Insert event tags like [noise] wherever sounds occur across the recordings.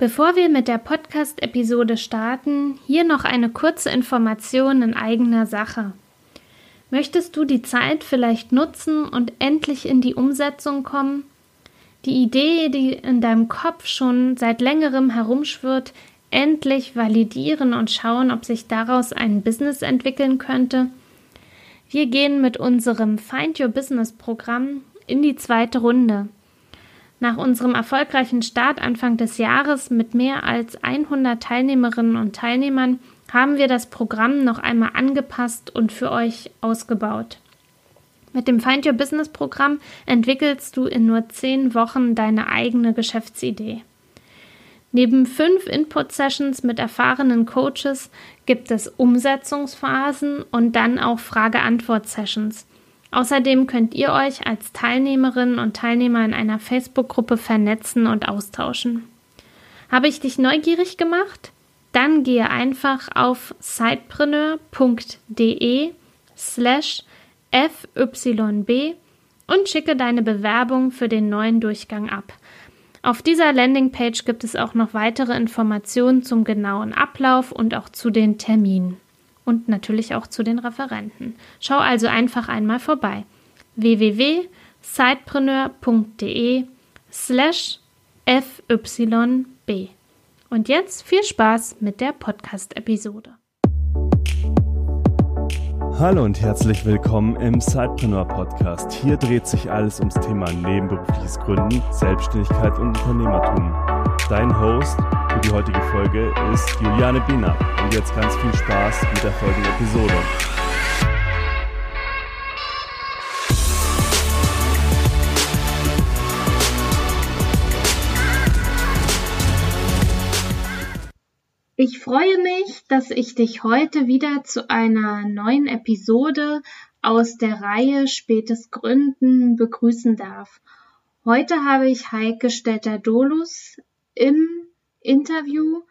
Bevor wir mit der Podcast-Episode starten, hier noch eine kurze Information in eigener Sache. Möchtest du die Zeit vielleicht nutzen und endlich in die Umsetzung kommen? Die Idee, die in deinem Kopf schon seit längerem herumschwirrt, endlich validieren und schauen, ob sich daraus ein Business entwickeln könnte? Wir gehen mit unserem Find Your Business Programm in die zweite Runde. Nach unserem erfolgreichen Start Anfang des Jahres mit mehr als 100 Teilnehmerinnen und Teilnehmern haben wir das Programm noch einmal angepasst und für euch ausgebaut. Mit dem Find Your Business Programm entwickelst du in nur zehn Wochen deine eigene Geschäftsidee. Neben fünf Input-Sessions mit erfahrenen Coaches gibt es Umsetzungsphasen und dann auch Frage-Antwort-Sessions. Außerdem könnt ihr euch als Teilnehmerinnen und Teilnehmer in einer Facebook-Gruppe vernetzen und austauschen. Habe ich dich neugierig gemacht? Dann gehe einfach auf sidepreneur.de slash fyb und schicke deine Bewerbung für den neuen Durchgang ab. Auf dieser Landingpage gibt es auch noch weitere Informationen zum genauen Ablauf und auch zu den Terminen und natürlich auch zu den Referenten. Schau also einfach einmal vorbei. www.sidepreneur.de slash fyb. Und jetzt viel Spaß mit der Podcast-Episode. Hallo und herzlich willkommen im Sidepreneur Podcast. Hier dreht sich alles ums Thema nebenberufliches Gründen, Selbstständigkeit und Unternehmertum. Dein Host für die heutige Folge ist Juliane Biener. Und jetzt ganz viel Spaß mit der folgenden Episode. Ich freue mich, dass ich dich heute wieder zu einer neuen Episode aus der Reihe Spätes Gründen begrüßen darf. Heute habe ich Heike Stelter-Dolus im Interview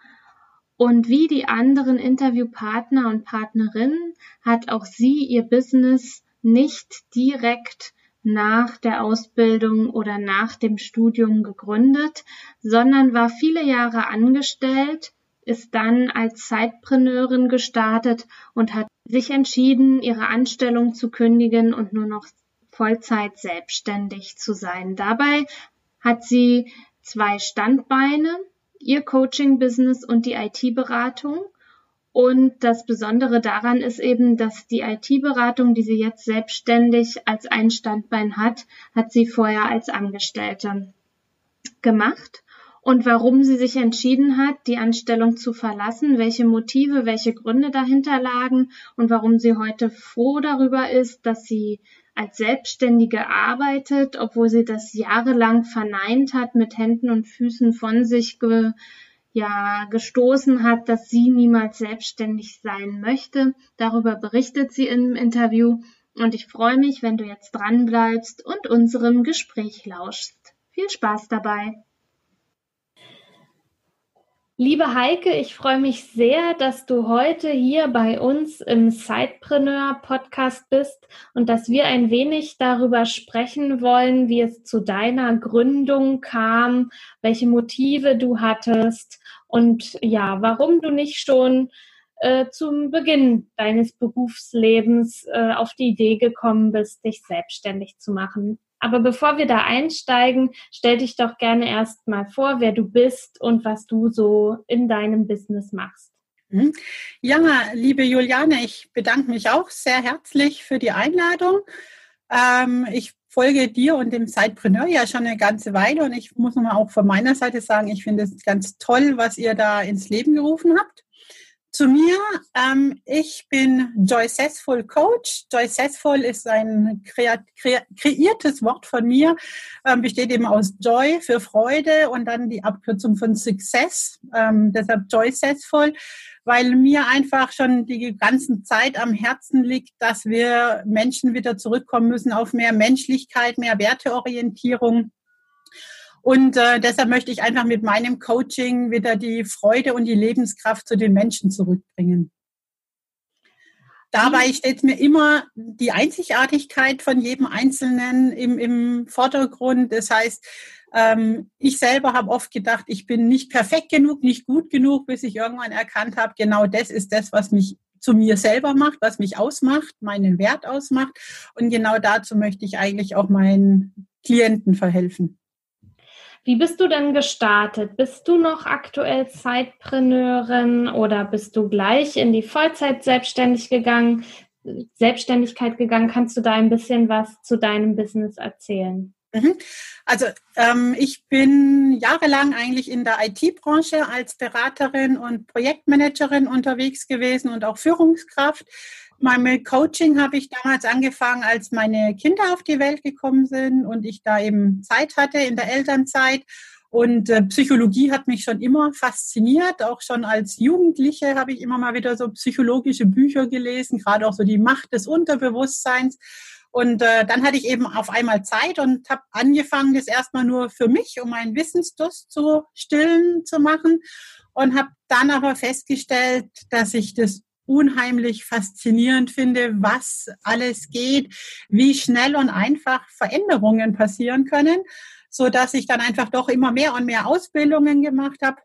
und wie die anderen Interviewpartner und Partnerinnen hat auch sie ihr Business nicht direkt nach der Ausbildung oder nach dem Studium gegründet, sondern war viele Jahre angestellt ist dann als Zeitpreneurin gestartet und hat sich entschieden, ihre Anstellung zu kündigen und nur noch Vollzeit selbstständig zu sein. Dabei hat sie zwei Standbeine, ihr Coaching-Business und die IT-Beratung. Und das Besondere daran ist eben, dass die IT-Beratung, die sie jetzt selbstständig als ein Standbein hat, hat sie vorher als Angestellte gemacht und warum sie sich entschieden hat, die Anstellung zu verlassen, welche Motive, welche Gründe dahinter lagen und warum sie heute froh darüber ist, dass sie als Selbstständige arbeitet, obwohl sie das jahrelang verneint hat, mit Händen und Füßen von sich ge, ja, gestoßen hat, dass sie niemals selbstständig sein möchte. Darüber berichtet sie im Interview und ich freue mich, wenn du jetzt dran bleibst und unserem Gespräch lauschst. Viel Spaß dabei! Liebe Heike, ich freue mich sehr, dass du heute hier bei uns im Sidepreneur Podcast bist und dass wir ein wenig darüber sprechen wollen, wie es zu deiner Gründung kam, welche Motive du hattest und ja, warum du nicht schon äh, zum Beginn deines Berufslebens äh, auf die Idee gekommen bist, dich selbstständig zu machen. Aber bevor wir da einsteigen, stell dich doch gerne erst mal vor, wer du bist und was du so in deinem Business machst. Mhm. Ja, liebe Juliane, ich bedanke mich auch sehr herzlich für die Einladung. Ähm, ich folge dir und dem Sidepreneur ja schon eine ganze Weile und ich muss nochmal auch von meiner Seite sagen, ich finde es ganz toll, was ihr da ins Leben gerufen habt. Zu mir, ähm, ich bin Joycessful Coach. Joycessful ist ein kre kre kreiertes Wort von mir, ähm, besteht eben aus Joy für Freude und dann die Abkürzung von Success, ähm, deshalb Joycessful, weil mir einfach schon die ganze Zeit am Herzen liegt, dass wir Menschen wieder zurückkommen müssen auf mehr Menschlichkeit, mehr Werteorientierung und äh, deshalb möchte ich einfach mit meinem Coaching wieder die Freude und die Lebenskraft zu den Menschen zurückbringen. Dabei steht mir immer die Einzigartigkeit von jedem Einzelnen im, im Vordergrund. Das heißt, Ähm, ich selber habe oft gedacht, ich bin nicht perfekt genug, nicht gut genug, bis ich irgendwann erkannt habe, genau das ist das, was mich zu mir selber macht, was mich ausmacht, meinen Wert ausmacht. Und genau dazu möchte ich eigentlich auch meinen Klienten verhelfen. Wie bist du denn gestartet? Bist du noch aktuell Zeitpreneurin oder bist du gleich in die Vollzeit selbstständig gegangen, Selbstständigkeit gegangen? Kannst du da ein bisschen was zu deinem Business erzählen? Mhm. Also ähm, ich bin jahrelang eigentlich in der IT-Branche als Beraterin und Projektmanagerin unterwegs gewesen und auch Führungskraft. Mein Coaching habe ich damals angefangen, als meine Kinder auf die Welt gekommen sind und ich da eben Zeit hatte in der Elternzeit. Und äh, Psychologie hat mich schon immer fasziniert. Auch schon als Jugendliche habe ich immer mal wieder so psychologische Bücher gelesen, gerade auch so die Macht des Unterbewusstseins. Und äh, dann hatte ich eben auf einmal Zeit und habe angefangen, das erstmal nur für mich, um meinen Wissensdurst zu stillen zu machen. Und habe dann aber festgestellt, dass ich das unheimlich faszinierend finde, was alles geht, wie schnell und einfach Veränderungen passieren können, so dass ich dann einfach doch immer mehr und mehr Ausbildungen gemacht habe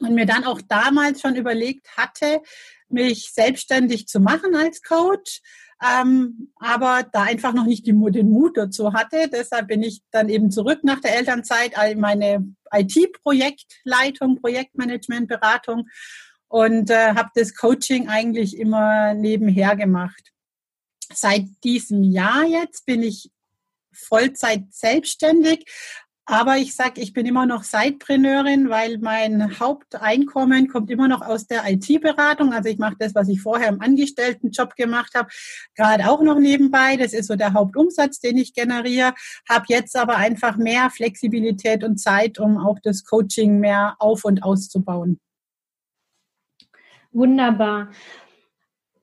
und mir dann auch damals schon überlegt hatte, mich selbstständig zu machen als Coach, ähm, aber da einfach noch nicht die, den Mut dazu hatte. Deshalb bin ich dann eben zurück nach der Elternzeit, meine IT-Projektleitung, Projektmanagement, Beratung und äh, habe das Coaching eigentlich immer nebenher gemacht. Seit diesem Jahr jetzt bin ich Vollzeit selbstständig, aber ich sage, ich bin immer noch Sidepreneurin, weil mein Haupteinkommen kommt immer noch aus der IT-Beratung. Also ich mache das, was ich vorher im Angestelltenjob gemacht habe, gerade auch noch nebenbei. Das ist so der Hauptumsatz, den ich generiere. Habe jetzt aber einfach mehr Flexibilität und Zeit, um auch das Coaching mehr auf und auszubauen. Wunderbar.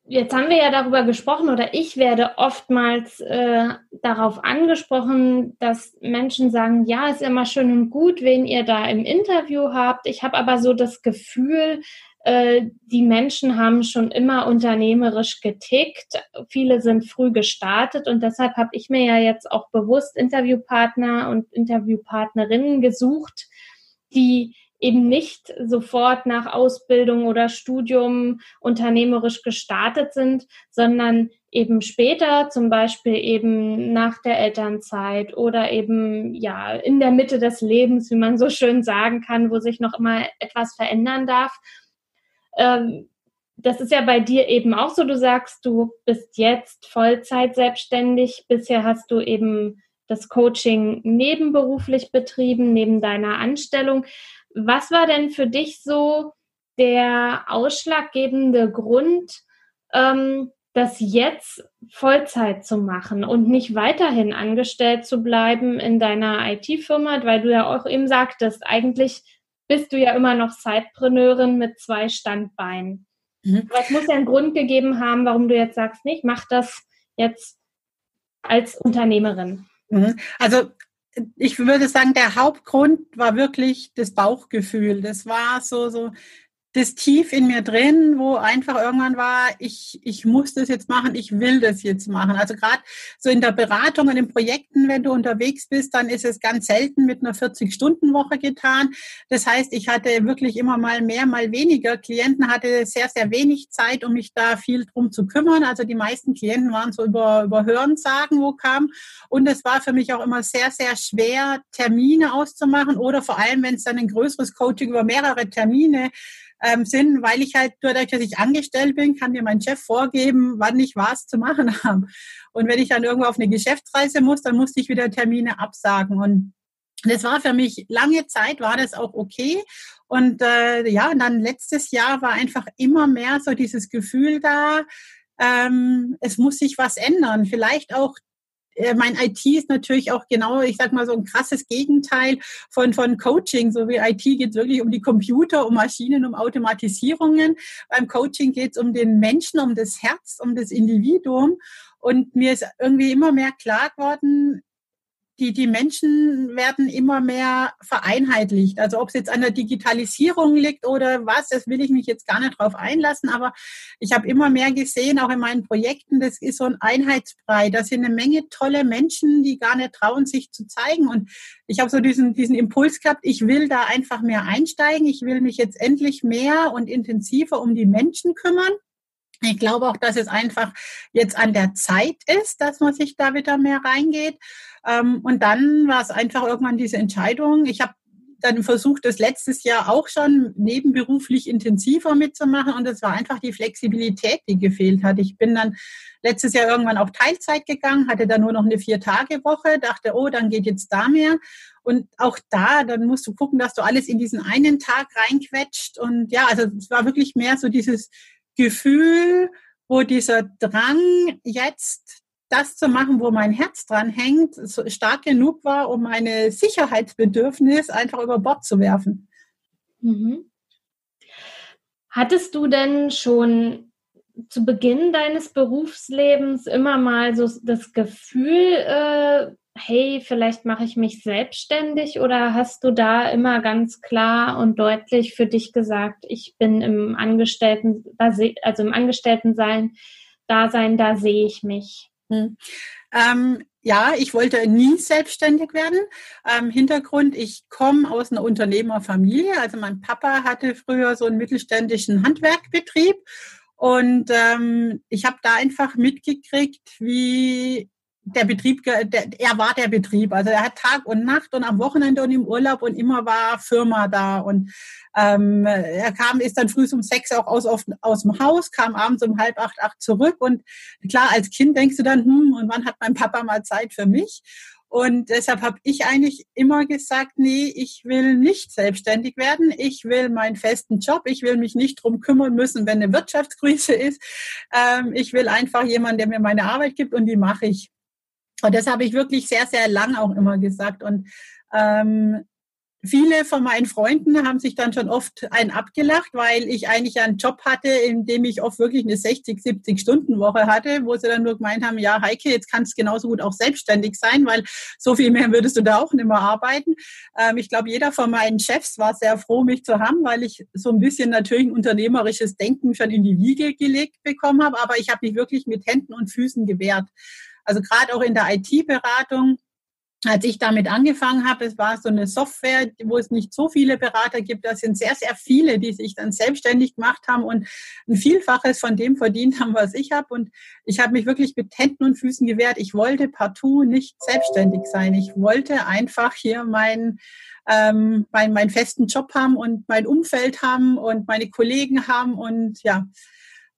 Jetzt haben wir ja darüber gesprochen oder ich werde oftmals äh, darauf angesprochen, dass Menschen sagen, ja, ist immer schön und gut, wen ihr da im Interview habt. Ich habe aber so das Gefühl, äh, die Menschen haben schon immer unternehmerisch getickt. Viele sind früh gestartet und deshalb habe ich mir ja jetzt auch bewusst Interviewpartner und Interviewpartnerinnen gesucht, die eben nicht sofort nach Ausbildung oder Studium unternehmerisch gestartet sind, sondern eben später, zum Beispiel eben nach der Elternzeit oder eben ja in der Mitte des Lebens, wie man so schön sagen kann, wo sich noch immer etwas verändern darf. Ähm, das ist ja bei dir eben auch so. Du sagst, du bist jetzt Vollzeit selbstständig. Bisher hast du eben das Coaching nebenberuflich betrieben, neben deiner Anstellung. Was war denn für dich so der ausschlaggebende Grund, ähm, das jetzt Vollzeit zu machen und nicht weiterhin angestellt zu bleiben in deiner IT-Firma, weil du ja auch eben sagtest, eigentlich bist du ja immer noch Zeitpreneurin mit zwei Standbeinen. Mhm. Aber es muss ja einen Grund gegeben haben, warum du jetzt sagst, nicht, mach das jetzt als Unternehmerin. Mhm. Also ich würde sagen, der Hauptgrund war wirklich das Bauchgefühl. Das war so, so, das tief in mir drin, wo einfach irgendwann war, ich, ich muss das jetzt machen, ich will das jetzt machen. Also gerade so in der Beratung und in Projekten, wenn du unterwegs bist, dann ist es ganz selten mit einer 40-Stunden-Woche getan. Das heißt, ich hatte wirklich immer mal mehr, mal weniger Klienten, hatte sehr, sehr wenig Zeit, um mich da viel drum zu kümmern. Also die meisten Klienten waren so über, über Hörensagen, wo kam. Und es war für mich auch immer sehr, sehr schwer, Termine auszumachen oder vor allem, wenn es dann ein größeres Coaching über mehrere Termine ähm, sind, weil ich halt dadurch, dass ich angestellt bin, kann mir mein Chef vorgeben, wann ich was zu machen [laughs] habe. Und wenn ich dann irgendwo auf eine Geschäftsreise muss, dann musste ich wieder Termine absagen. Und das war für mich lange Zeit, war das auch okay. Und äh, ja, und dann letztes Jahr war einfach immer mehr so dieses Gefühl da, ähm, es muss sich was ändern. Vielleicht auch mein IT ist natürlich auch genau, ich sag mal so ein krasses Gegenteil von, von Coaching. So wie IT geht es wirklich um die Computer, um Maschinen, um Automatisierungen. Beim Coaching geht es um den Menschen, um das Herz, um das Individuum. Und mir ist irgendwie immer mehr klar geworden, die, die Menschen werden immer mehr vereinheitlicht. Also ob es jetzt an der Digitalisierung liegt oder was, das will ich mich jetzt gar nicht drauf einlassen. Aber ich habe immer mehr gesehen, auch in meinen Projekten, das ist so ein Einheitsbrei. Da sind eine Menge tolle Menschen, die gar nicht trauen, sich zu zeigen. Und ich habe so diesen, diesen Impuls gehabt, ich will da einfach mehr einsteigen. Ich will mich jetzt endlich mehr und intensiver um die Menschen kümmern. Ich glaube auch, dass es einfach jetzt an der Zeit ist, dass man sich da wieder mehr reingeht. Ähm, und dann war es einfach irgendwann diese Entscheidung. Ich habe dann versucht, das letztes Jahr auch schon nebenberuflich intensiver mitzumachen. Und es war einfach die Flexibilität, die gefehlt hat. Ich bin dann letztes Jahr irgendwann auf Teilzeit gegangen, hatte dann nur noch eine Vier-Tage-Woche, dachte, oh, dann geht jetzt da mehr. Und auch da, dann musst du gucken, dass du alles in diesen einen Tag reinquetscht. Und ja, also es war wirklich mehr so dieses Gefühl, wo dieser Drang jetzt das zu machen, wo mein Herz dran hängt, so stark genug war, um meine Sicherheitsbedürfnis einfach über Bord zu werfen. Mhm. Hattest du denn schon zu Beginn deines Berufslebens immer mal so das Gefühl, äh, hey, vielleicht mache ich mich selbstständig oder hast du da immer ganz klar und deutlich für dich gesagt, ich bin im Angestellten, also im Angestelltensein, Dasein, da sehe ich mich? Hm. Ähm, ja, ich wollte nie selbstständig werden. Ähm, Hintergrund, ich komme aus einer Unternehmerfamilie. Also mein Papa hatte früher so einen mittelständischen Handwerkbetrieb und ähm, ich habe da einfach mitgekriegt, wie der Betrieb, der, er war der Betrieb. Also er hat Tag und Nacht und am Wochenende und im Urlaub und immer war Firma da. Und ähm, er kam, ist dann früh um sechs auch aus, aus, aus dem Haus, kam abends um halb acht, acht zurück. Und klar, als Kind denkst du dann, hm, und wann hat mein Papa mal Zeit für mich? Und deshalb habe ich eigentlich immer gesagt, nee, ich will nicht selbstständig werden. Ich will meinen festen Job. Ich will mich nicht drum kümmern müssen, wenn eine Wirtschaftskrise ist. Ähm, ich will einfach jemanden, der mir meine Arbeit gibt und die mache ich. Und das habe ich wirklich sehr, sehr lang auch immer gesagt. Und ähm, viele von meinen Freunden haben sich dann schon oft einen abgelacht, weil ich eigentlich einen Job hatte, in dem ich oft wirklich eine 60, 70 Stunden Woche hatte, wo sie dann nur gemeint haben, ja, Heike, jetzt kannst du genauso gut auch selbstständig sein, weil so viel mehr würdest du da auch nicht mehr arbeiten. Ähm, ich glaube, jeder von meinen Chefs war sehr froh, mich zu haben, weil ich so ein bisschen natürlich ein unternehmerisches Denken schon in die Wiege gelegt bekommen habe, aber ich habe mich wirklich mit Händen und Füßen gewehrt. Also gerade auch in der IT-Beratung, als ich damit angefangen habe, es war so eine Software, wo es nicht so viele Berater gibt. Da sind sehr, sehr viele, die sich dann selbstständig gemacht haben und ein Vielfaches von dem verdient haben, was ich habe. Und ich habe mich wirklich mit Händen und Füßen gewehrt. Ich wollte partout nicht selbstständig sein. Ich wollte einfach hier mein, ähm, mein, meinen festen Job haben und mein Umfeld haben und meine Kollegen haben und ja,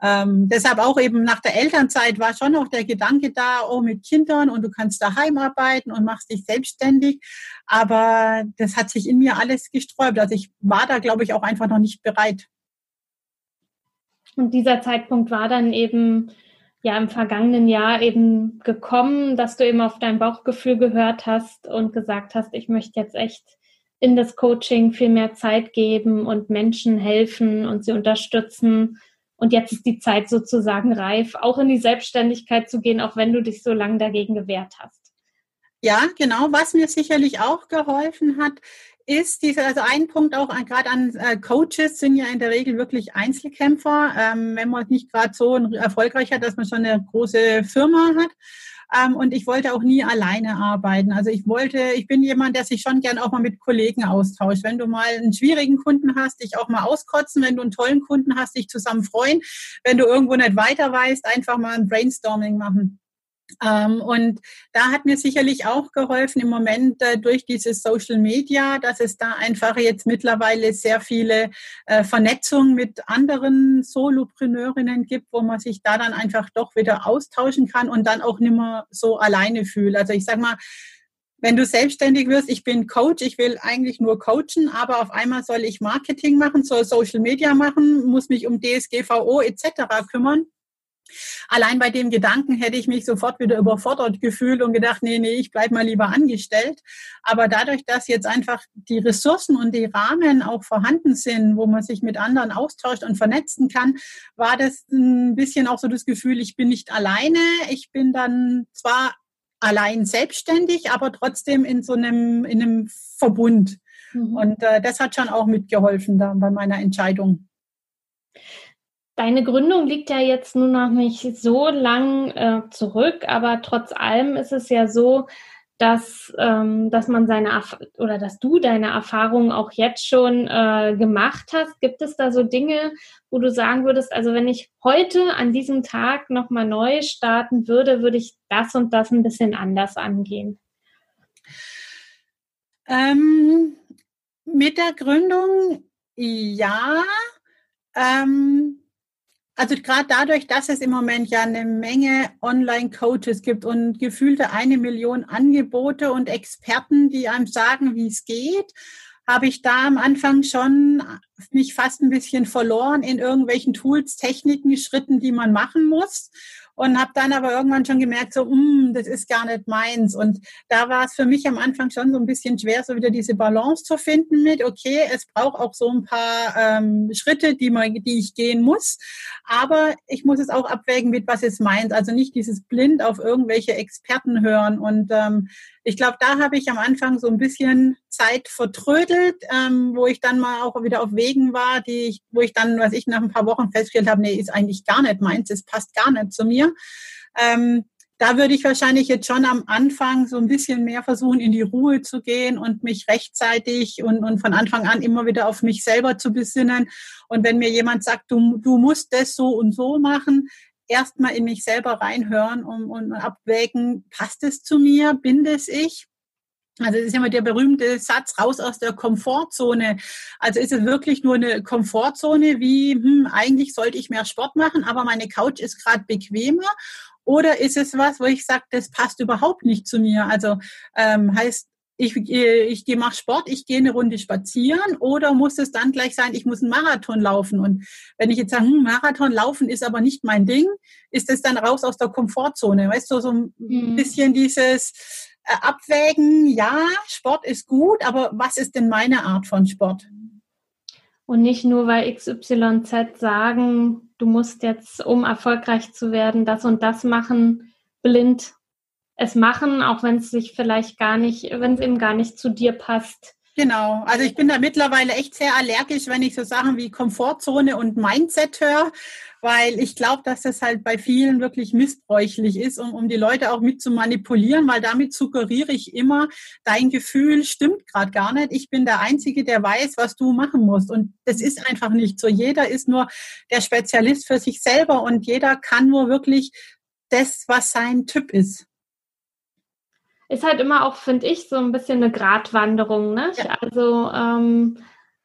ähm, deshalb auch eben nach der Elternzeit war schon noch der Gedanke da, oh, mit Kindern und du kannst daheim arbeiten und machst dich selbstständig. Aber das hat sich in mir alles gesträubt. Also ich war da, glaube ich, auch einfach noch nicht bereit. Und dieser Zeitpunkt war dann eben ja im vergangenen Jahr eben gekommen, dass du eben auf dein Bauchgefühl gehört hast und gesagt hast, ich möchte jetzt echt in das Coaching viel mehr Zeit geben und Menschen helfen und sie unterstützen und jetzt ist die Zeit sozusagen reif, auch in die Selbstständigkeit zu gehen, auch wenn du dich so lange dagegen gewehrt hast. Ja, genau. Was mir sicherlich auch geholfen hat, ist dieser, also ein Punkt auch gerade an äh, Coaches sind ja in der Regel wirklich Einzelkämpfer. Ähm, wenn man nicht gerade so erfolgreich hat, dass man schon eine große Firma hat. Ähm, und ich wollte auch nie alleine arbeiten. Also ich wollte, ich bin jemand, der sich schon gern auch mal mit Kollegen austauscht. Wenn du mal einen schwierigen Kunden hast, dich auch mal auskotzen. Wenn du einen tollen Kunden hast, dich zusammen freuen. Wenn du irgendwo nicht weiter weißt, einfach mal ein Brainstorming machen. Ähm, und da hat mir sicherlich auch geholfen im Moment äh, durch dieses Social Media, dass es da einfach jetzt mittlerweile sehr viele äh, Vernetzungen mit anderen Solopreneurinnen gibt, wo man sich da dann einfach doch wieder austauschen kann und dann auch nicht mehr so alleine fühlt. Also ich sag mal, wenn du selbstständig wirst, ich bin Coach, ich will eigentlich nur coachen, aber auf einmal soll ich Marketing machen, soll Social Media machen, muss mich um DSGVO etc. kümmern Allein bei dem Gedanken hätte ich mich sofort wieder überfordert gefühlt und gedacht, nee, nee, ich bleibe mal lieber angestellt. Aber dadurch, dass jetzt einfach die Ressourcen und die Rahmen auch vorhanden sind, wo man sich mit anderen austauscht und vernetzen kann, war das ein bisschen auch so das Gefühl, ich bin nicht alleine. Ich bin dann zwar allein selbstständig, aber trotzdem in so einem, in einem Verbund. Mhm. Und äh, das hat schon auch mitgeholfen da bei meiner Entscheidung. Deine Gründung liegt ja jetzt nur noch nicht so lang äh, zurück, aber trotz allem ist es ja so, dass, ähm, dass man seine oder dass du deine Erfahrungen auch jetzt schon äh, gemacht hast. Gibt es da so Dinge, wo du sagen würdest, also wenn ich heute an diesem Tag nochmal neu starten würde, würde ich das und das ein bisschen anders angehen? Ähm, mit der Gründung ja. Ähm, also gerade dadurch, dass es im Moment ja eine Menge Online-Coaches gibt und gefühlte eine Million Angebote und Experten, die einem sagen, wie es geht, habe ich da am Anfang schon mich fast ein bisschen verloren in irgendwelchen Tools, Techniken, Schritten, die man machen muss und habe dann aber irgendwann schon gemerkt, so, mm, das ist gar nicht meins. Und da war es für mich am Anfang schon so ein bisschen schwer, so wieder diese Balance zu finden mit, okay, es braucht auch so ein paar ähm, Schritte, die, man, die ich gehen muss, aber ich muss es auch abwägen mit, was ist meins. Also nicht dieses blind auf irgendwelche Experten hören und ähm, ich glaube, da habe ich am Anfang so ein bisschen Zeit vertrödelt, ähm, wo ich dann mal auch wieder auf Wegen war, die ich, wo ich dann, was ich nach ein paar Wochen festgestellt habe, nee, ist eigentlich gar nicht meins, es passt gar nicht zu mir. Ähm, da würde ich wahrscheinlich jetzt schon am Anfang so ein bisschen mehr versuchen, in die Ruhe zu gehen und mich rechtzeitig und, und von Anfang an immer wieder auf mich selber zu besinnen. Und wenn mir jemand sagt, du, du musst das so und so machen, erstmal in mich selber reinhören und, und abwägen, passt es zu mir, bin das ich? Also das ist immer der berühmte Satz, raus aus der Komfortzone. Also ist es wirklich nur eine Komfortzone, wie hm, eigentlich sollte ich mehr Sport machen, aber meine Couch ist gerade bequemer. Oder ist es was, wo ich sage, das passt überhaupt nicht zu mir? Also ähm, heißt, ich, ich gehe mach Sport, ich gehe eine Runde spazieren oder muss es dann gleich sein, ich muss einen Marathon laufen? Und wenn ich jetzt sage, hm, Marathon laufen ist aber nicht mein Ding, ist es dann raus aus der Komfortzone? Weißt du, so ein mhm. bisschen dieses äh, Abwägen, ja, Sport ist gut, aber was ist denn meine Art von Sport? Und nicht nur, weil XYZ sagen, du musst jetzt, um erfolgreich zu werden, das und das machen, blind es machen, auch wenn es sich vielleicht gar nicht, wenn es eben gar nicht zu dir passt. Genau, also ich bin da mittlerweile echt sehr allergisch, wenn ich so Sachen wie Komfortzone und Mindset höre, weil ich glaube, dass das halt bei vielen wirklich missbräuchlich ist, um, um die Leute auch mit zu manipulieren, weil damit suggeriere ich immer, dein Gefühl stimmt gerade gar nicht. Ich bin der Einzige, der weiß, was du machen musst. Und das ist einfach nicht so. Jeder ist nur der Spezialist für sich selber und jeder kann nur wirklich das, was sein Typ ist ist halt immer auch, finde ich, so ein bisschen eine Gratwanderung. Ne? Ja. Also ähm,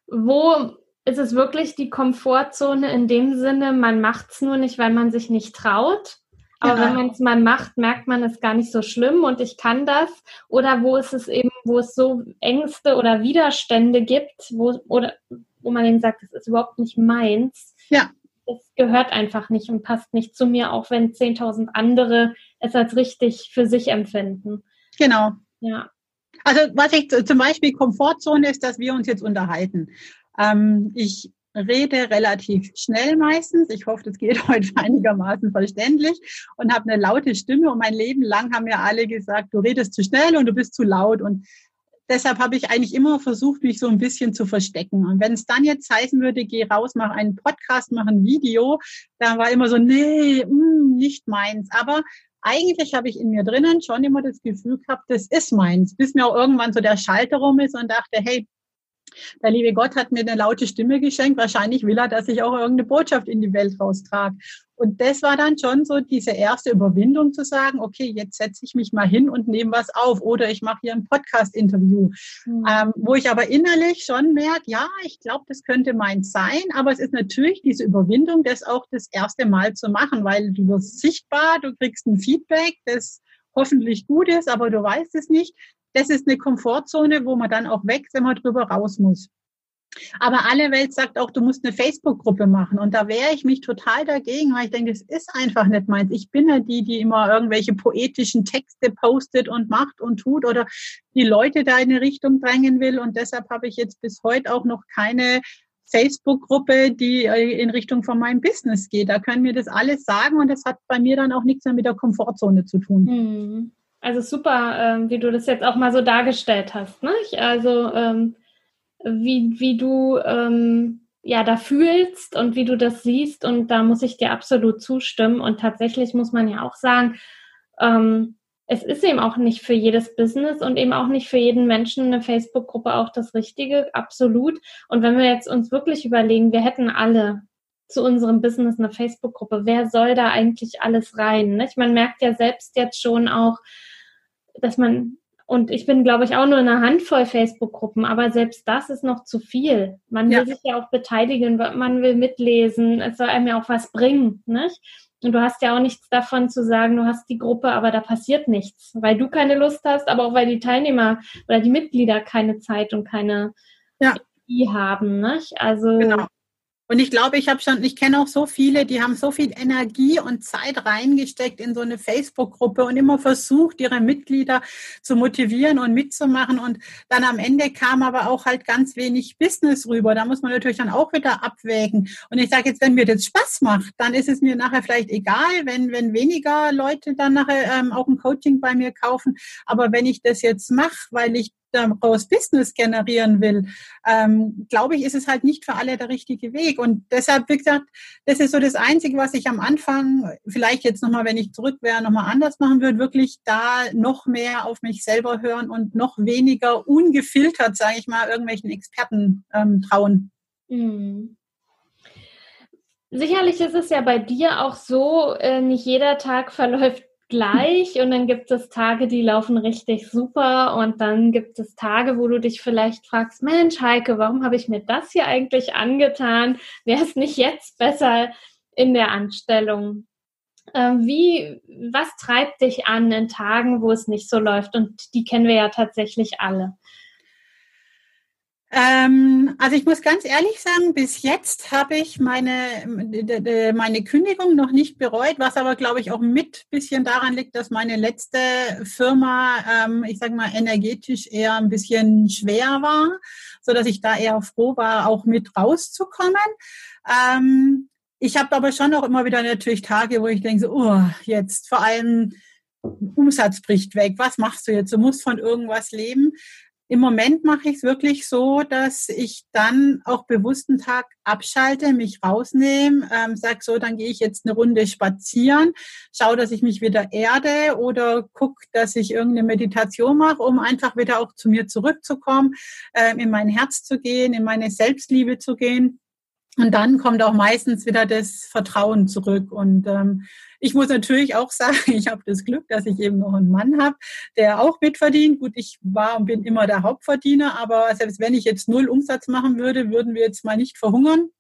wo ist es wirklich die Komfortzone in dem Sinne, man macht es nur nicht, weil man sich nicht traut. Aber genau. wenn man es mal macht, merkt man es gar nicht so schlimm und ich kann das. Oder wo ist es eben, wo es so Ängste oder Widerstände gibt, wo, oder, wo man eben sagt, das ist überhaupt nicht meins. Ja. Das gehört einfach nicht und passt nicht zu mir, auch wenn 10.000 andere es als richtig für sich empfinden. Genau. Ja. Also was ich zum Beispiel Komfortzone ist, dass wir uns jetzt unterhalten. Ähm, ich rede relativ schnell meistens. Ich hoffe, das geht [laughs] heute einigermaßen verständlich und habe eine laute Stimme. Und mein Leben lang haben mir alle gesagt, du redest zu schnell und du bist zu laut. Und deshalb habe ich eigentlich immer versucht, mich so ein bisschen zu verstecken. Und wenn es dann jetzt heißen würde, geh raus, mach einen Podcast, mach ein Video, dann war immer so, nee, mh, mm, nicht meins. Aber eigentlich habe ich in mir drinnen schon immer das Gefühl gehabt, das ist meins, bis mir auch irgendwann so der Schalter rum ist und dachte, hey, der liebe Gott hat mir eine laute Stimme geschenkt. Wahrscheinlich will er, dass ich auch irgendeine Botschaft in die Welt raustrage. Und das war dann schon so diese erste Überwindung zu sagen, okay, jetzt setze ich mich mal hin und nehme was auf oder ich mache hier ein Podcast-Interview, mhm. ähm, wo ich aber innerlich schon merke, ja, ich glaube, das könnte meins sein, aber es ist natürlich diese Überwindung, das auch das erste Mal zu machen, weil du wirst sichtbar, du kriegst ein Feedback, das hoffentlich gut ist, aber du weißt es nicht das ist eine Komfortzone, wo man dann auch wächst, wenn man drüber raus muss. Aber alle Welt sagt auch, du musst eine Facebook-Gruppe machen. Und da wehre ich mich total dagegen, weil ich denke, das ist einfach nicht meins. Ich bin ja die, die immer irgendwelche poetischen Texte postet und macht und tut oder die Leute da in eine Richtung drängen will. Und deshalb habe ich jetzt bis heute auch noch keine Facebook-Gruppe, die äh, in Richtung von meinem Business geht. Da können mir das alles sagen und das hat bei mir dann auch nichts mehr mit der Komfortzone zu tun. Hm. Also super, ähm, wie du das jetzt auch mal so dargestellt hast. Ne? Also ähm, wie, wie du ähm, ja da fühlst und wie du das siehst. Und da muss ich dir absolut zustimmen. Und tatsächlich muss man ja auch sagen, ähm, es ist eben auch nicht für jedes Business und eben auch nicht für jeden Menschen eine Facebook-Gruppe auch das Richtige, absolut. Und wenn wir jetzt uns wirklich überlegen, wir hätten alle zu unserem Business eine Facebook-Gruppe, wer soll da eigentlich alles rein? Nicht? Man merkt ja selbst jetzt schon auch, dass man, und ich bin, glaube ich, auch nur in einer Handvoll Facebook-Gruppen, aber selbst das ist noch zu viel. Man will ja. sich ja auch beteiligen, man will mitlesen, es soll einem ja auch was bringen, nicht? Und du hast ja auch nichts davon zu sagen, du hast die Gruppe, aber da passiert nichts, weil du keine Lust hast, aber auch weil die Teilnehmer oder die Mitglieder keine Zeit und keine ja. Energie haben, nicht? Also genau. Und ich glaube, ich habe schon, ich kenne auch so viele, die haben so viel Energie und Zeit reingesteckt in so eine Facebook-Gruppe und immer versucht, ihre Mitglieder zu motivieren und mitzumachen. Und dann am Ende kam aber auch halt ganz wenig Business rüber. Da muss man natürlich dann auch wieder abwägen. Und ich sage jetzt, wenn mir das Spaß macht, dann ist es mir nachher vielleicht egal, wenn, wenn weniger Leute dann nachher ähm, auch ein Coaching bei mir kaufen. Aber wenn ich das jetzt mache, weil ich daraus Business generieren will, ähm, glaube ich, ist es halt nicht für alle der richtige Weg. Und deshalb, wie gesagt, das ist so das Einzige, was ich am Anfang, vielleicht jetzt nochmal, wenn ich zurück wäre, nochmal anders machen würde, wirklich da noch mehr auf mich selber hören und noch weniger ungefiltert, sage ich mal, irgendwelchen Experten ähm, trauen. Mhm. Sicherlich ist es ja bei dir auch so, äh, nicht jeder Tag [laughs] verläuft gleich und dann gibt es Tage, die laufen richtig super und dann gibt es Tage, wo du dich vielleicht fragst, Mensch, Heike, warum habe ich mir das hier eigentlich angetan? Wäre es nicht jetzt besser in der Anstellung? Ähm, wie, was treibt dich an in Tagen, wo es nicht so läuft? Und die kennen wir ja tatsächlich alle. Ähm, also ich muss ganz ehrlich sagen, bis jetzt habe ich meine, meine Kündigung noch nicht bereut, was aber, glaube ich, auch mit bisschen daran liegt, dass meine letzte Firma, ähm, ich sage mal, energetisch eher ein bisschen schwer war, so dass ich da eher froh war, auch mit rauszukommen. Ähm, ich habe aber schon auch immer wieder natürlich Tage, wo ich denke, so, oh, jetzt vor allem Umsatz bricht weg. Was machst du jetzt? Du musst von irgendwas leben. Im Moment mache ich es wirklich so, dass ich dann auch bewussten Tag abschalte, mich rausnehme, ähm, sage so, dann gehe ich jetzt eine Runde spazieren, schaue, dass ich mich wieder erde oder gucke, dass ich irgendeine Meditation mache, um einfach wieder auch zu mir zurückzukommen, äh, in mein Herz zu gehen, in meine Selbstliebe zu gehen. Und dann kommt auch meistens wieder das Vertrauen zurück. Und ähm, ich muss natürlich auch sagen, [laughs] ich habe das Glück, dass ich eben noch einen Mann habe, der auch mitverdient. Gut, ich war und bin immer der Hauptverdiener, aber selbst wenn ich jetzt null Umsatz machen würde, würden wir jetzt mal nicht verhungern.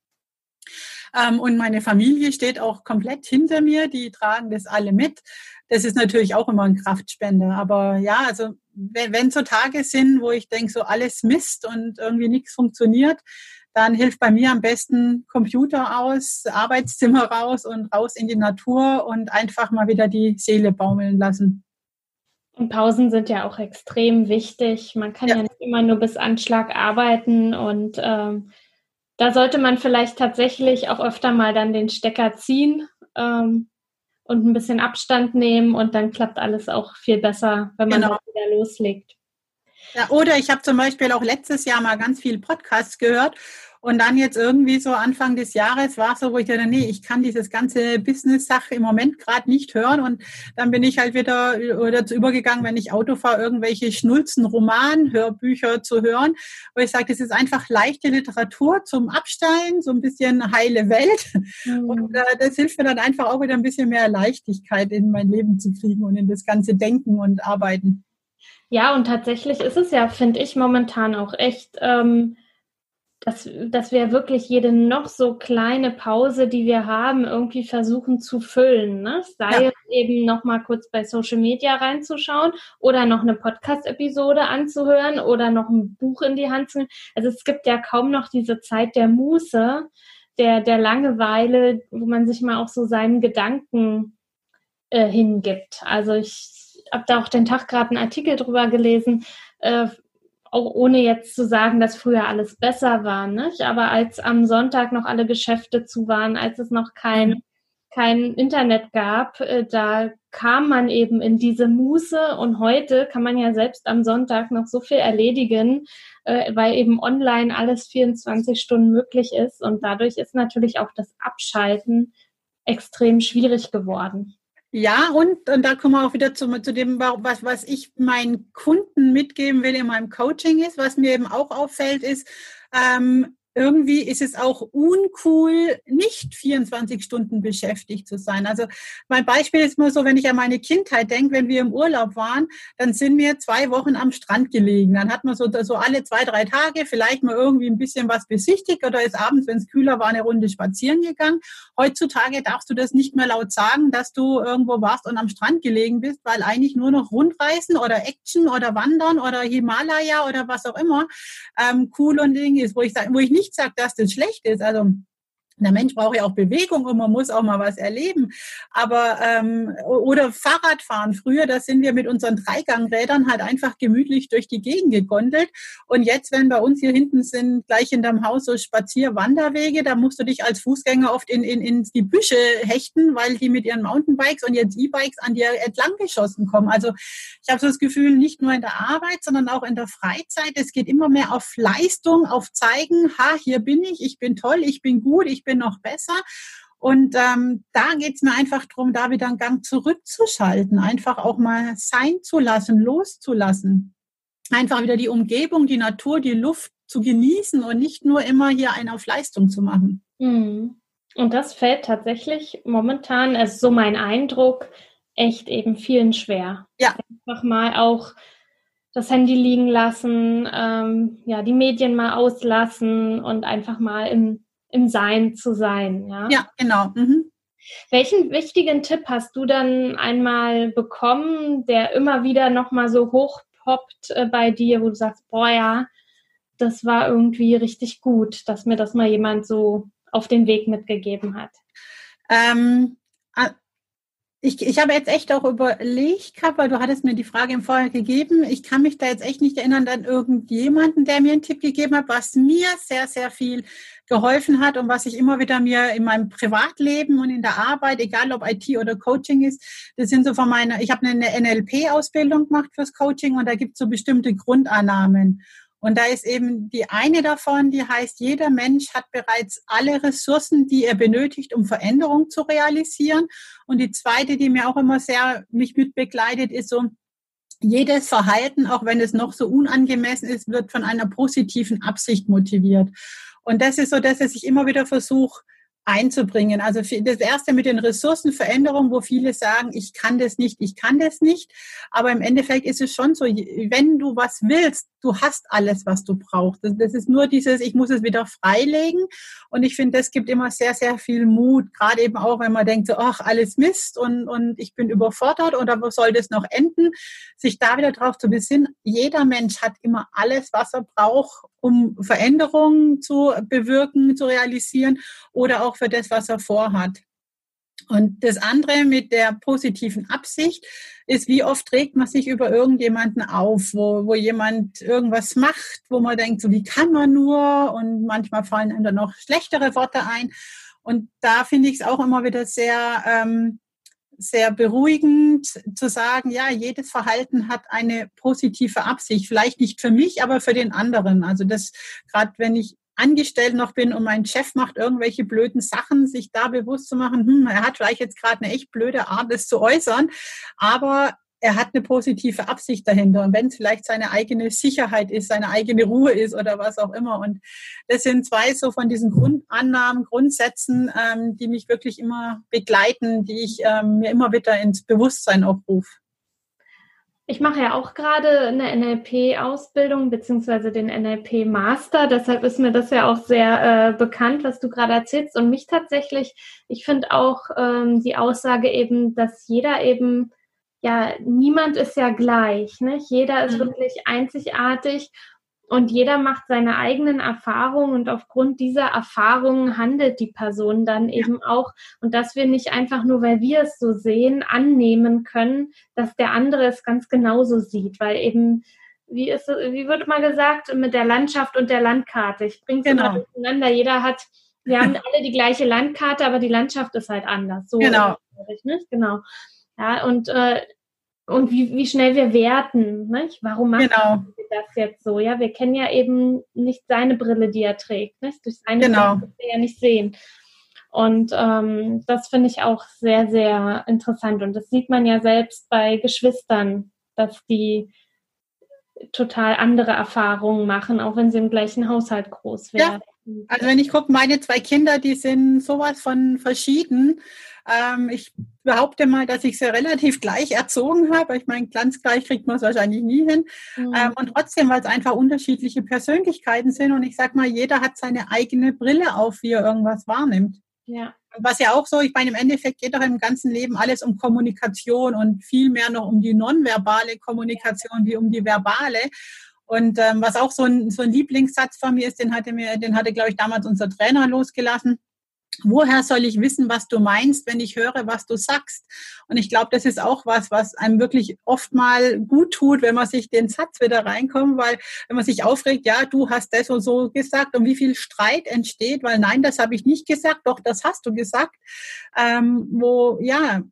Ähm, und meine Familie steht auch komplett hinter mir, die tragen das alle mit. Das ist natürlich auch immer ein Kraftspender. Aber ja, also wenn, wenn so Tage sind, wo ich denke, so alles Mist und irgendwie nichts funktioniert, dann hilft bei mir am besten Computer aus, Arbeitszimmer raus und raus in die Natur und einfach mal wieder die Seele baumeln lassen. Und Pausen sind ja auch extrem wichtig. Man kann ja, ja nicht immer nur bis Anschlag arbeiten und ähm, da sollte man vielleicht tatsächlich auch öfter mal dann den Stecker ziehen ähm, und ein bisschen Abstand nehmen und dann klappt alles auch viel besser, wenn man genau. wieder loslegt. Ja, oder ich habe zum Beispiel auch letztes Jahr mal ganz viel Podcasts gehört und dann jetzt irgendwie so Anfang des Jahres war es so, wo ich dachte, nee, ich kann dieses ganze Business-Sache im Moment gerade nicht hören. Und dann bin ich halt wieder dazu übergegangen, wenn ich Auto fahre, irgendwelche Schnulzen, Roman, Hörbücher zu hören. Wo ich sage, das ist einfach leichte Literatur zum Absteigen, so ein bisschen heile Welt. Mhm. Und äh, das hilft mir dann einfach auch wieder ein bisschen mehr Leichtigkeit in mein Leben zu kriegen und in das ganze Denken und Arbeiten. Ja, und tatsächlich ist es ja, finde ich, momentan auch echt, ähm, dass, dass wir wirklich jede noch so kleine Pause, die wir haben, irgendwie versuchen zu füllen. Ne? Sei ja. es eben noch mal kurz bei Social Media reinzuschauen oder noch eine Podcast-Episode anzuhören oder noch ein Buch in die Hand zu nehmen. Also es gibt ja kaum noch diese Zeit der Muße, der, der Langeweile, wo man sich mal auch so seinen Gedanken äh, hingibt. Also ich habe da auch den Tag gerade einen Artikel drüber gelesen, äh, auch ohne jetzt zu sagen, dass früher alles besser war, nicht? aber als am Sonntag noch alle Geschäfte zu waren, als es noch kein, kein Internet gab, äh, da kam man eben in diese Muße und heute kann man ja selbst am Sonntag noch so viel erledigen, äh, weil eben online alles 24 Stunden möglich ist und dadurch ist natürlich auch das Abschalten extrem schwierig geworden. Ja, und, und da kommen wir auch wieder zu, zu dem, was, was ich meinen Kunden mitgeben will in meinem Coaching ist, was mir eben auch auffällt, ist, ähm, irgendwie ist es auch uncool, nicht 24 Stunden beschäftigt zu sein. Also mein Beispiel ist mal so, wenn ich an meine Kindheit denke, wenn wir im Urlaub waren, dann sind wir zwei Wochen am Strand gelegen. Dann hat man so, so alle zwei, drei Tage vielleicht mal irgendwie ein bisschen was besichtigt oder ist abends, wenn es kühler war, eine Runde spazieren gegangen. Heutzutage darfst du das nicht mehr laut sagen, dass du irgendwo warst und am Strand gelegen bist, weil eigentlich nur noch Rundreisen oder Action oder Wandern oder Himalaya oder was auch immer ähm, cool und Ding ist, wo ich, wo ich nicht nicht sagt, dass das schlecht ist. Also der Mensch braucht ja auch Bewegung und man muss auch mal was erleben. Aber ähm, oder Fahrradfahren. Früher, da sind wir mit unseren Dreigangrädern halt einfach gemütlich durch die Gegend gegondelt. Und jetzt, wenn bei uns hier hinten sind, gleich in deinem Haus so Spazierwanderwege, da musst du dich als Fußgänger oft in, in, in die Büsche hechten, weil die mit ihren Mountainbikes und jetzt E-Bikes an dir entlang geschossen kommen. Also ich habe so das Gefühl, nicht nur in der Arbeit, sondern auch in der Freizeit. Es geht immer mehr auf Leistung, auf Zeigen, ha, hier bin ich, ich bin toll, ich bin gut, ich bin bin noch besser. Und ähm, da geht es mir einfach darum, da wieder einen Gang zurückzuschalten, einfach auch mal sein zu lassen, loszulassen. Einfach wieder die Umgebung, die Natur, die Luft zu genießen und nicht nur immer hier einen auf Leistung zu machen. Mhm. Und das fällt tatsächlich momentan, ist so mein Eindruck, echt eben vielen schwer. Ja. Einfach mal auch das Handy liegen lassen, ähm, ja, die Medien mal auslassen und einfach mal im im Sein zu sein. Ja, ja genau. Mhm. Welchen wichtigen Tipp hast du dann einmal bekommen, der immer wieder nochmal so hochpoppt äh, bei dir, wo du sagst, boah ja, das war irgendwie richtig gut, dass mir das mal jemand so auf den Weg mitgegeben hat? Ähm, ich, ich habe jetzt echt auch überlegt gehabt, weil du hattest mir die Frage im Vorher gegeben. Ich kann mich da jetzt echt nicht erinnern an irgendjemanden, der mir einen Tipp gegeben hat, was mir sehr, sehr viel geholfen hat und was ich immer wieder mir in meinem Privatleben und in der Arbeit, egal ob IT oder Coaching ist, das sind so von meiner, ich habe eine NLP-Ausbildung gemacht fürs Coaching und da gibt es so bestimmte Grundannahmen. Und da ist eben die eine davon, die heißt, jeder Mensch hat bereits alle Ressourcen, die er benötigt, um Veränderung zu realisieren. Und die zweite, die mir auch immer sehr mich mit begleitet, ist so, jedes Verhalten, auch wenn es noch so unangemessen ist, wird von einer positiven Absicht motiviert. Und das ist so, dass ich immer wieder versuche, einzubringen. Also das erste mit den Ressourcenveränderungen, wo viele sagen, ich kann das nicht, ich kann das nicht. Aber im Endeffekt ist es schon so, wenn du was willst, du hast alles, was du brauchst. Das ist nur dieses, ich muss es wieder freilegen. Und ich finde, das gibt immer sehr, sehr viel Mut. Gerade eben auch, wenn man denkt, so, ach, alles Mist und, und ich bin überfordert oder wo soll das noch enden? Sich da wieder drauf zu besinnen, jeder Mensch hat immer alles, was er braucht, um Veränderungen zu bewirken, zu realisieren oder auch für das, was er vorhat. Und das andere mit der positiven Absicht ist, wie oft regt man sich über irgendjemanden auf, wo, wo jemand irgendwas macht, wo man denkt, so wie kann man nur? Und manchmal fallen einem dann noch schlechtere Worte ein. Und da finde ich es auch immer wieder sehr ähm, sehr beruhigend zu sagen, ja, jedes Verhalten hat eine positive Absicht. Vielleicht nicht für mich, aber für den anderen. Also das, gerade wenn ich angestellt noch bin und mein Chef macht irgendwelche blöden Sachen, sich da bewusst zu machen, hm, er hat vielleicht jetzt gerade eine echt blöde Art, das zu äußern, aber er hat eine positive Absicht dahinter. Und wenn es vielleicht seine eigene Sicherheit ist, seine eigene Ruhe ist oder was auch immer. Und das sind zwei so von diesen Grundannahmen, Grundsätzen, ähm, die mich wirklich immer begleiten, die ich ähm, mir immer wieder ins Bewusstsein auch. Ich mache ja auch gerade eine NLP-Ausbildung beziehungsweise den NLP-Master. Deshalb ist mir das ja auch sehr äh, bekannt, was du gerade erzählst. Und mich tatsächlich, ich finde auch ähm, die Aussage eben, dass jeder eben ja, niemand ist ja gleich. Nicht? Jeder ist mhm. wirklich einzigartig und jeder macht seine eigenen Erfahrungen und aufgrund dieser Erfahrungen handelt die Person dann eben auch. Und dass wir nicht einfach nur, weil wir es so sehen, annehmen können, dass der andere es ganz genauso sieht, weil eben wie ist wie wird mal gesagt mit der Landschaft und der Landkarte. Ich bringe es genau. immer durcheinander. Jeder hat Wir haben [laughs] alle die gleiche Landkarte, aber die Landschaft ist halt anders. So genau. Nicht? Genau. Ja, und, äh, und wie, wie schnell wir werten. Nicht? Warum machen genau. wir das jetzt so? Ja, wir kennen ja eben nicht seine Brille, die er trägt. Nicht? Durch seine genau. Brille wir ja nicht sehen. Und ähm, das finde ich auch sehr, sehr interessant. Und das sieht man ja selbst bei Geschwistern, dass die total andere Erfahrungen machen, auch wenn sie im gleichen Haushalt groß werden. Also wenn ich gucke, meine zwei Kinder, die sind sowas von verschieden. Ähm, ich behaupte mal, dass ich sie relativ gleich erzogen habe. Ich meine, ganz gleich kriegt man es wahrscheinlich nie hin. Mhm. Ähm, und trotzdem, weil es einfach unterschiedliche Persönlichkeiten sind. Und ich sag mal, jeder hat seine eigene Brille auf, wie er irgendwas wahrnimmt. Ja. Was ja auch so, ich meine, im Endeffekt geht doch im ganzen Leben alles um Kommunikation und viel mehr noch um die nonverbale Kommunikation wie um die verbale. Und ähm, was auch so ein, so ein Lieblingssatz von mir ist, den hatte mir, den hatte, glaube ich, damals unser Trainer losgelassen woher soll ich wissen, was du meinst, wenn ich höre, was du sagst? Und ich glaube, das ist auch was, was einem wirklich oft mal gut tut, wenn man sich den Satz wieder reinkommt, weil wenn man sich aufregt, ja, du hast das und so gesagt und wie viel Streit entsteht, weil nein, das habe ich nicht gesagt, doch, das hast du gesagt, ähm, wo, ja,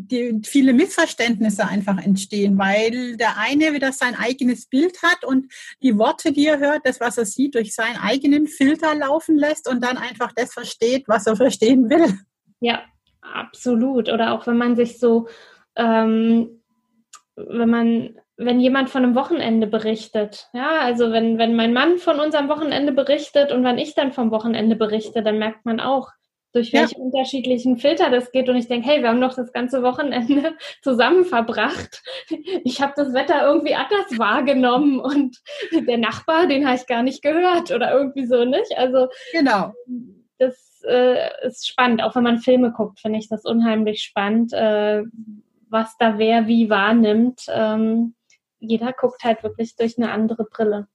die viele Missverständnisse einfach entstehen, weil der eine wieder sein eigenes Bild hat und die Worte, die er hört, das, was er sieht, durch seinen eigenen Filter laufen lässt und dann einfach das versteht, was er verstehen will. Ja, absolut. Oder auch wenn man sich so, ähm, wenn man, wenn jemand von einem Wochenende berichtet, ja, also wenn, wenn mein Mann von unserem Wochenende berichtet und wenn ich dann vom Wochenende berichte, dann merkt man auch, durch welche ja. unterschiedlichen Filter das geht. Und ich denke, hey, wir haben doch das ganze Wochenende [laughs] zusammen verbracht. Ich habe das Wetter irgendwie anders wahrgenommen und der Nachbar, den habe ich gar nicht gehört oder irgendwie so nicht. Also genau. Das äh, ist spannend. Auch wenn man Filme guckt, finde ich das unheimlich spannend, äh, was da wer wie wahrnimmt. Ähm, jeder guckt halt wirklich durch eine andere Brille.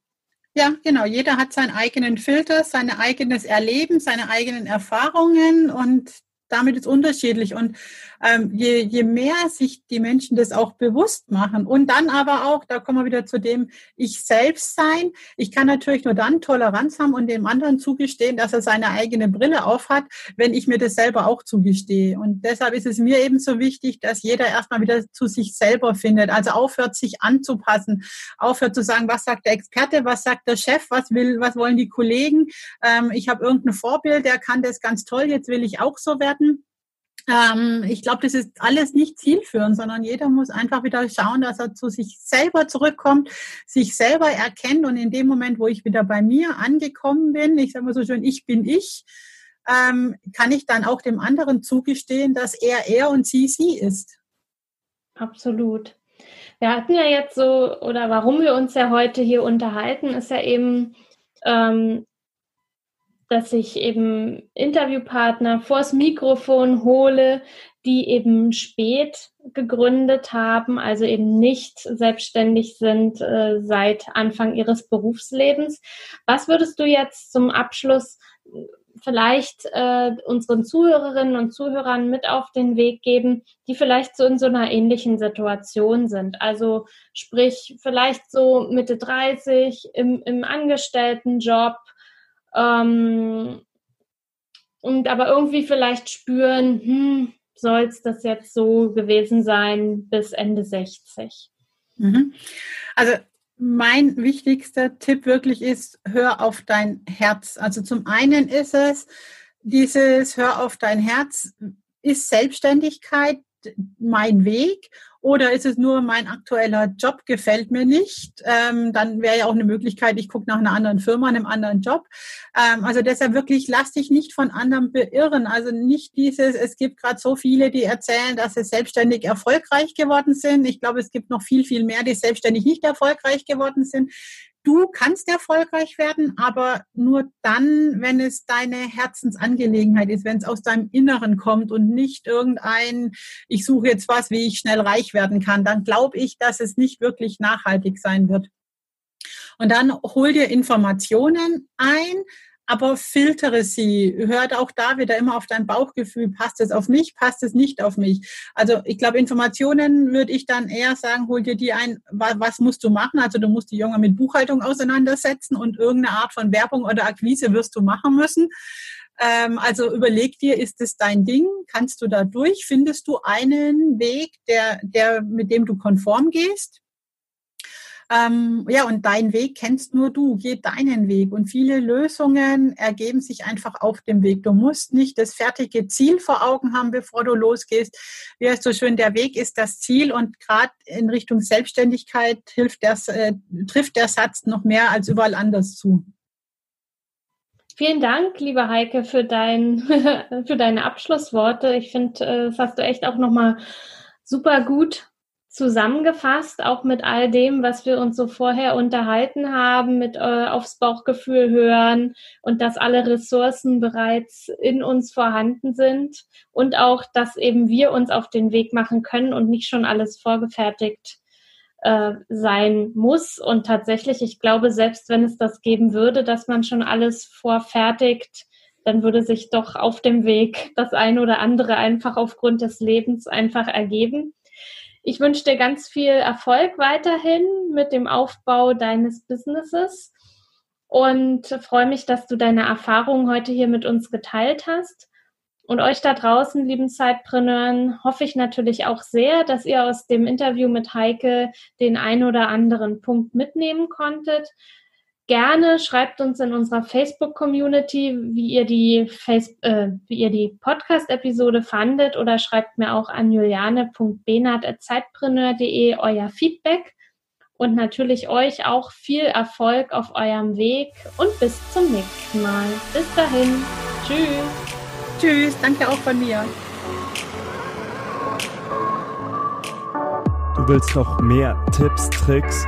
Ja, genau. Jeder hat seinen eigenen Filter, sein eigenes Erleben, seine eigenen Erfahrungen und damit ist unterschiedlich. Und ähm, je, je mehr sich die Menschen das auch bewusst machen und dann aber auch, da kommen wir wieder zu dem Ich selbst sein. Ich kann natürlich nur dann Toleranz haben und dem anderen zugestehen, dass er seine eigene Brille aufhat, wenn ich mir das selber auch zugestehe. Und deshalb ist es mir eben so wichtig, dass jeder erstmal wieder zu sich selber findet. Also aufhört, sich anzupassen, aufhört zu sagen, was sagt der Experte, was sagt der Chef, was will, was wollen die Kollegen. Ähm, ich habe irgendein Vorbild, der kann das ganz toll, jetzt will ich auch so werden. Ähm, ich glaube, das ist alles nicht zielführend, sondern jeder muss einfach wieder schauen, dass er zu sich selber zurückkommt, sich selber erkennt und in dem Moment, wo ich wieder bei mir angekommen bin, ich sage mal so schön, ich bin ich, ähm, kann ich dann auch dem anderen zugestehen, dass er er und sie sie ist. Absolut. Wir hatten ja jetzt so, oder warum wir uns ja heute hier unterhalten, ist ja eben ähm, dass ich eben Interviewpartner vors Mikrofon hole, die eben spät gegründet haben, also eben nicht selbstständig sind äh, seit Anfang ihres Berufslebens. Was würdest du jetzt zum Abschluss vielleicht äh, unseren Zuhörerinnen und Zuhörern mit auf den Weg geben, die vielleicht so in so einer ähnlichen Situation sind? Also sprich vielleicht so Mitte 30 im, im Angestelltenjob, ähm, und aber irgendwie vielleicht spüren, hm, soll es das jetzt so gewesen sein bis Ende 60? Mhm. Also mein wichtigster Tipp wirklich ist, hör auf dein Herz. Also zum einen ist es dieses Hör auf dein Herz, ist Selbstständigkeit mein Weg oder ist es nur mein aktueller Job gefällt mir nicht? Ähm, dann wäre ja auch eine Möglichkeit, ich gucke nach einer anderen Firma, einem anderen Job. Ähm, also deshalb wirklich, lass dich nicht von anderen beirren. Also nicht dieses, es gibt gerade so viele, die erzählen, dass sie selbstständig erfolgreich geworden sind. Ich glaube, es gibt noch viel, viel mehr, die selbstständig nicht erfolgreich geworden sind du kannst erfolgreich werden, aber nur dann, wenn es deine Herzensangelegenheit ist, wenn es aus deinem Inneren kommt und nicht irgendein, ich suche jetzt was, wie ich schnell reich werden kann, dann glaube ich, dass es nicht wirklich nachhaltig sein wird. Und dann hol dir Informationen ein, aber filtere sie. Hört auch da wieder immer auf dein Bauchgefühl. Passt es auf mich? Passt es nicht auf mich? Also ich glaube, Informationen würde ich dann eher sagen, hol dir die ein, was musst du machen? Also du musst die Junge mit Buchhaltung auseinandersetzen und irgendeine Art von Werbung oder Akquise wirst du machen müssen. Ähm, also überleg dir, ist es dein Ding? Kannst du da durch? Findest du einen Weg, der, der, mit dem du konform gehst? Ähm, ja, und dein Weg kennst nur du, geh deinen Weg. Und viele Lösungen ergeben sich einfach auf dem Weg. Du musst nicht das fertige Ziel vor Augen haben, bevor du losgehst. Wie heißt so schön, der Weg ist das Ziel und gerade in Richtung Selbstständigkeit hilft das, äh, trifft der Satz noch mehr als überall anders zu. Vielen Dank, liebe Heike, für, dein, [laughs] für deine Abschlussworte. Ich finde, äh, das hast du echt auch nochmal super gut zusammengefasst, auch mit all dem, was wir uns so vorher unterhalten haben, mit äh, aufs Bauchgefühl hören und dass alle Ressourcen bereits in uns vorhanden sind und auch, dass eben wir uns auf den Weg machen können und nicht schon alles vorgefertigt äh, sein muss. Und tatsächlich, ich glaube, selbst wenn es das geben würde, dass man schon alles vorfertigt, dann würde sich doch auf dem Weg das eine oder andere einfach aufgrund des Lebens einfach ergeben. Ich wünsche dir ganz viel Erfolg weiterhin mit dem Aufbau deines Businesses und freue mich, dass du deine Erfahrungen heute hier mit uns geteilt hast. Und euch da draußen, lieben Zeitpreneuren, hoffe ich natürlich auch sehr, dass ihr aus dem Interview mit Heike den ein oder anderen Punkt mitnehmen konntet. Gerne schreibt uns in unserer Facebook-Community, wie ihr die, äh, die Podcast-Episode fandet oder schreibt mir auch an juliane.benat.zeitpreneur.de euer Feedback und natürlich euch auch viel Erfolg auf eurem Weg und bis zum nächsten Mal. Bis dahin. Tschüss. Tschüss. Danke auch von mir. Du willst noch mehr Tipps, Tricks